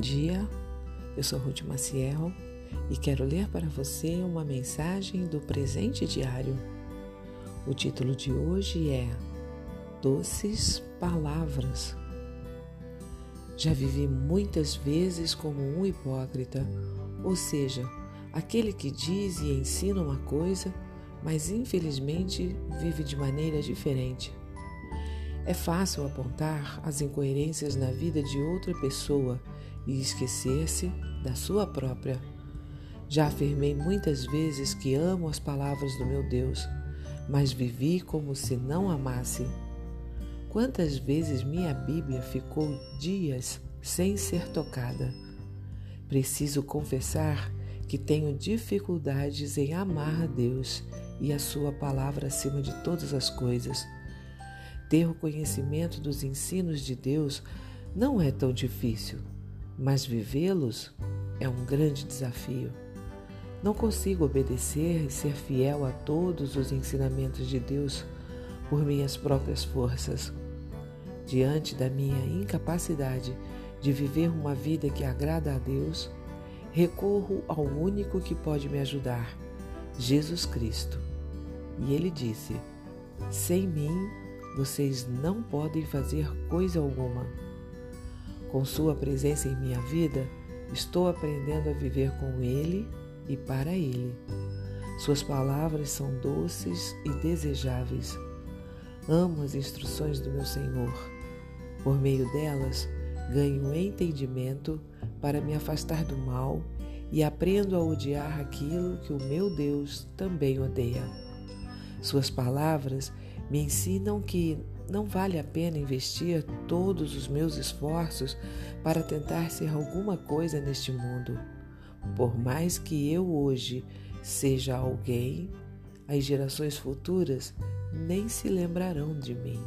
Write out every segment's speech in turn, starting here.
dia, eu sou Ruth Maciel e quero ler para você uma mensagem do presente diário. O título de hoje é Doces Palavras. Já vivi muitas vezes como um hipócrita, ou seja, aquele que diz e ensina uma coisa, mas infelizmente vive de maneira diferente. É fácil apontar as incoerências na vida de outra pessoa e esquecer-se da sua própria. Já afirmei muitas vezes que amo as palavras do meu Deus, mas vivi como se não amasse. Quantas vezes minha Bíblia ficou dias sem ser tocada? Preciso confessar que tenho dificuldades em amar a Deus e a Sua palavra acima de todas as coisas. Ter o conhecimento dos ensinos de Deus não é tão difícil, mas vivê-los é um grande desafio. Não consigo obedecer e ser fiel a todos os ensinamentos de Deus por minhas próprias forças. Diante da minha incapacidade de viver uma vida que agrada a Deus, recorro ao único que pode me ajudar, Jesus Cristo. E ele disse: Sem mim vocês não podem fazer coisa alguma. Com Sua presença em minha vida, estou aprendendo a viver com Ele e para Ele. Suas palavras são doces e desejáveis. Amo as instruções do meu Senhor. Por meio delas, ganho entendimento para me afastar do mal e aprendo a odiar aquilo que o meu Deus também odeia. Suas palavras me ensinam que não vale a pena investir todos os meus esforços para tentar ser alguma coisa neste mundo. Por mais que eu hoje seja alguém, as gerações futuras nem se lembrarão de mim.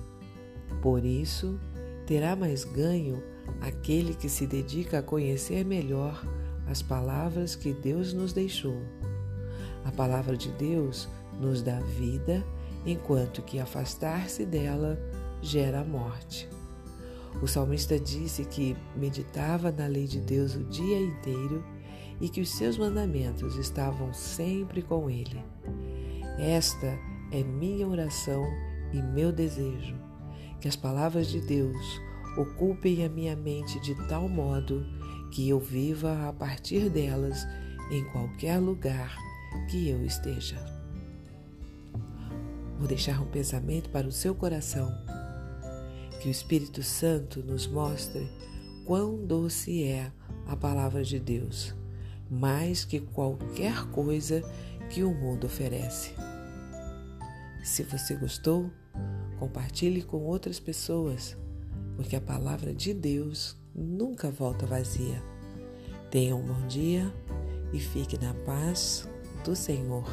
Por isso, terá mais ganho aquele que se dedica a conhecer melhor as palavras que Deus nos deixou. A palavra de Deus nos dá vida enquanto que afastar-se dela gera a morte. O salmista disse que meditava na lei de Deus o dia inteiro e que os seus mandamentos estavam sempre com ele. Esta é minha oração e meu desejo, que as palavras de Deus ocupem a minha mente de tal modo que eu viva a partir delas em qualquer lugar que eu esteja. Vou deixar um pensamento para o seu coração. Que o Espírito Santo nos mostre quão doce é a palavra de Deus, mais que qualquer coisa que o mundo oferece. Se você gostou, compartilhe com outras pessoas, porque a palavra de Deus nunca volta vazia. Tenha um bom dia e fique na paz do Senhor.